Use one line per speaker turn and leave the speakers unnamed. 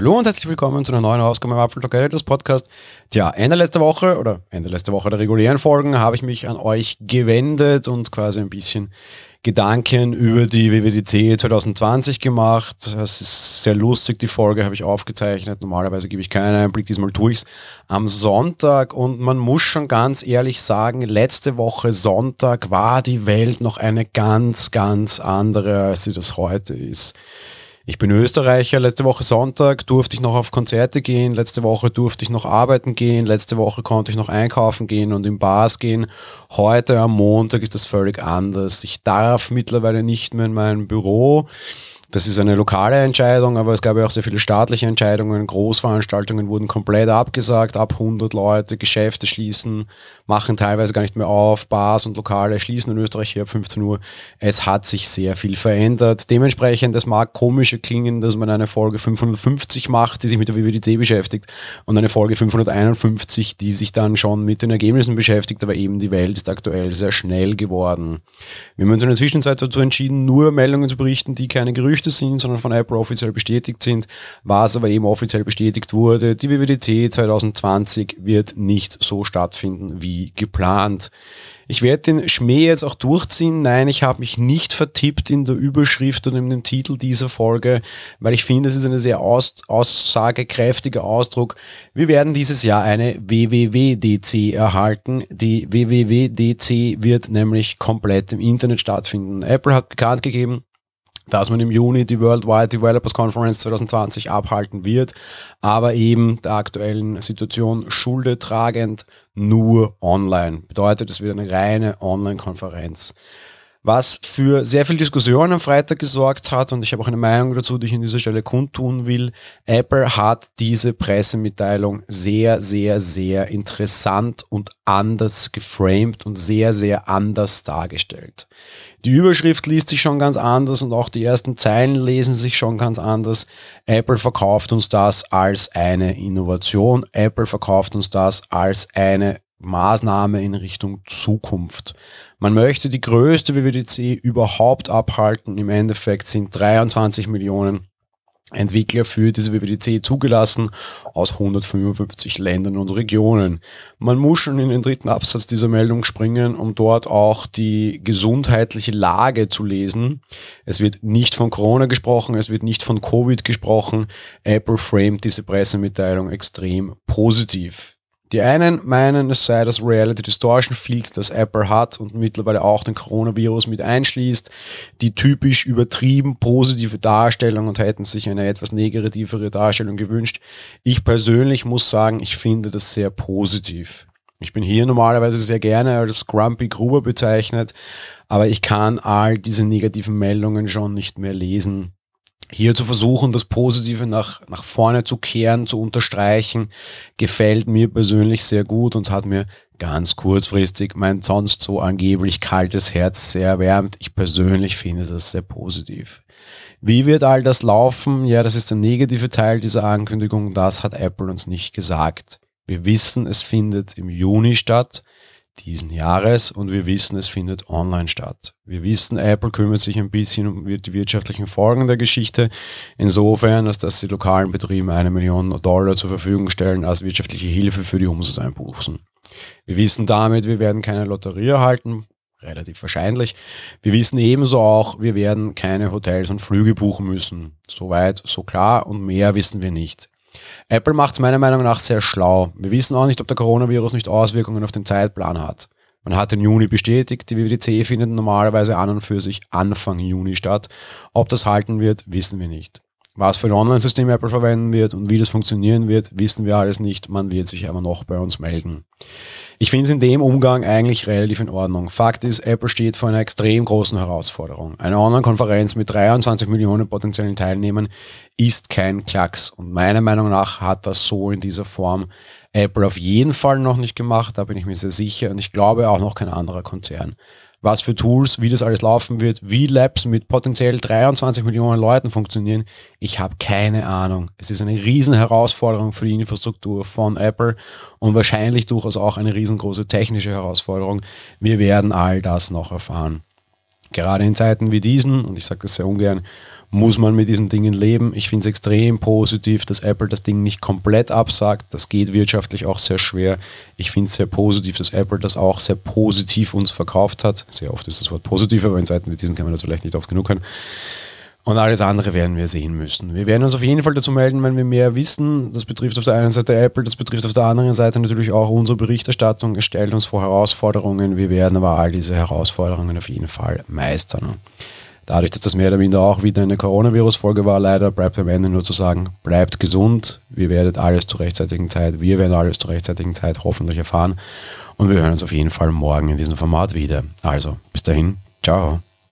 Hallo und herzlich willkommen zu einer neuen Ausgabe im Apfel Talk Editors Podcast. Tja, Ende letzter Woche oder Ende letzter Woche der regulären Folgen habe ich mich an euch gewendet und quasi ein bisschen Gedanken über die WWDC 2020 gemacht. Das ist sehr lustig, die Folge habe ich aufgezeichnet. Normalerweise gebe ich keinen Einblick, diesmal tue ich es am Sonntag und man muss schon ganz ehrlich sagen, letzte Woche Sonntag war die Welt noch eine ganz, ganz andere, als sie das heute ist. Ich bin Österreicher. Letzte Woche Sonntag durfte ich noch auf Konzerte gehen. Letzte Woche durfte ich noch arbeiten gehen. Letzte Woche konnte ich noch einkaufen gehen und in Bars gehen. Heute am Montag ist das völlig anders. Ich darf mittlerweile nicht mehr in mein Büro. Das ist eine lokale Entscheidung, aber es gab ja auch sehr viele staatliche Entscheidungen. Großveranstaltungen wurden komplett abgesagt, ab 100 Leute, Geschäfte schließen, machen teilweise gar nicht mehr auf, Bars und Lokale schließen in Österreich hier ab 15 Uhr. Es hat sich sehr viel verändert. Dementsprechend, es mag komische klingen, dass man eine Folge 550 macht, die sich mit der WWDC beschäftigt und eine Folge 551, die sich dann schon mit den Ergebnissen beschäftigt, aber eben die Welt ist aktuell sehr schnell geworden. Wir haben uns in der Zwischenzeit dazu entschieden, nur Meldungen zu berichten, die keine Gerüchte Gerüchte sind, sondern von Apple offiziell bestätigt sind, was aber eben offiziell bestätigt wurde. Die WWDC 2020 wird nicht so stattfinden wie geplant. Ich werde den Schmäh jetzt auch durchziehen. Nein, ich habe mich nicht vertippt in der Überschrift und in dem Titel dieser Folge, weil ich finde, es ist ein sehr aus aussagekräftiger Ausdruck. Wir werden dieses Jahr eine WWWDC erhalten. Die WWWDC wird nämlich komplett im Internet stattfinden. Apple hat bekannt gegeben, dass man im Juni die Worldwide Developers Conference 2020 abhalten wird, aber eben der aktuellen Situation Schulde tragend nur online. Bedeutet, es wird eine reine Online-Konferenz was für sehr viel Diskussion am Freitag gesorgt hat und ich habe auch eine Meinung dazu, die ich an dieser Stelle kundtun will. Apple hat diese Pressemitteilung sehr, sehr, sehr interessant und anders geframed und sehr, sehr anders dargestellt. Die Überschrift liest sich schon ganz anders und auch die ersten Zeilen lesen sich schon ganz anders. Apple verkauft uns das als eine Innovation. Apple verkauft uns das als eine Maßnahme in Richtung Zukunft. Man möchte die größte WWDC überhaupt abhalten. Im Endeffekt sind 23 Millionen Entwickler für diese WWDC zugelassen aus 155 Ländern und Regionen. Man muss schon in den dritten Absatz dieser Meldung springen, um dort auch die gesundheitliche Lage zu lesen. Es wird nicht von Corona gesprochen, es wird nicht von Covid gesprochen. Apple framed diese Pressemitteilung extrem positiv. Die einen meinen, es sei das Reality Distortion Field, das Apple hat und mittlerweile auch den Coronavirus mit einschließt, die typisch übertrieben positive Darstellung und hätten sich eine etwas negativere Darstellung gewünscht. Ich persönlich muss sagen, ich finde das sehr positiv. Ich bin hier normalerweise sehr gerne als Grumpy Gruber bezeichnet, aber ich kann all diese negativen Meldungen schon nicht mehr lesen hier zu versuchen, das Positive nach, nach vorne zu kehren, zu unterstreichen, gefällt mir persönlich sehr gut und hat mir ganz kurzfristig mein sonst so angeblich kaltes Herz sehr erwärmt. Ich persönlich finde das sehr positiv. Wie wird all das laufen? Ja, das ist der negative Teil dieser Ankündigung. Das hat Apple uns nicht gesagt. Wir wissen, es findet im Juni statt diesen Jahres und wir wissen, es findet online statt. Wir wissen, Apple kümmert sich ein bisschen um die wirtschaftlichen Folgen der Geschichte, insofern, als dass die lokalen Betriebe eine Million Dollar zur Verfügung stellen als wirtschaftliche Hilfe für die Umsatzeinbußen. Wir wissen damit, wir werden keine Lotterie erhalten, relativ wahrscheinlich. Wir wissen ebenso auch, wir werden keine Hotels und Flüge buchen müssen. Soweit, so klar und mehr wissen wir nicht. Apple macht es meiner Meinung nach sehr schlau. Wir wissen auch nicht, ob der Coronavirus nicht Auswirkungen auf den Zeitplan hat. Man hat den Juni bestätigt, die WWDC findet normalerweise an und für sich Anfang Juni statt. Ob das halten wird, wissen wir nicht. Was für ein Online-System Apple verwenden wird und wie das funktionieren wird, wissen wir alles nicht. Man wird sich aber noch bei uns melden. Ich finde es in dem Umgang eigentlich relativ in Ordnung. Fakt ist, Apple steht vor einer extrem großen Herausforderung. Eine Online-Konferenz mit 23 Millionen potenziellen Teilnehmern ist kein Klacks. Und meiner Meinung nach hat das so in dieser Form Apple auf jeden Fall noch nicht gemacht. Da bin ich mir sehr sicher. Und ich glaube auch noch kein anderer Konzern was für Tools, wie das alles laufen wird, wie Labs mit potenziell 23 Millionen Leuten funktionieren. Ich habe keine Ahnung. Es ist eine riesen Herausforderung für die Infrastruktur von Apple und wahrscheinlich durchaus auch eine riesengroße technische Herausforderung. Wir werden all das noch erfahren. Gerade in Zeiten wie diesen, und ich sage das sehr ungern, muss man mit diesen Dingen leben. Ich finde es extrem positiv, dass Apple das Ding nicht komplett absagt. Das geht wirtschaftlich auch sehr schwer. Ich finde es sehr positiv, dass Apple das auch sehr positiv uns verkauft hat. Sehr oft ist das Wort positiv, aber in Zeiten wie diesen kann man das vielleicht nicht oft genug hören. Und alles andere werden wir sehen müssen. Wir werden uns auf jeden Fall dazu melden, wenn wir mehr wissen. Das betrifft auf der einen Seite Apple, das betrifft auf der anderen Seite natürlich auch unsere Berichterstattung. Es stellt uns vor Herausforderungen. Wir werden aber all diese Herausforderungen auf jeden Fall meistern. Dadurch, dass das mehr oder minder auch wieder eine Coronavirus-Folge war, leider bleibt am Ende nur zu sagen, bleibt gesund. Wir werdet alles zur rechtzeitigen Zeit. Wir werden alles zur rechtzeitigen Zeit hoffentlich erfahren. Und wir hören uns auf jeden Fall morgen in diesem Format wieder. Also, bis dahin, ciao.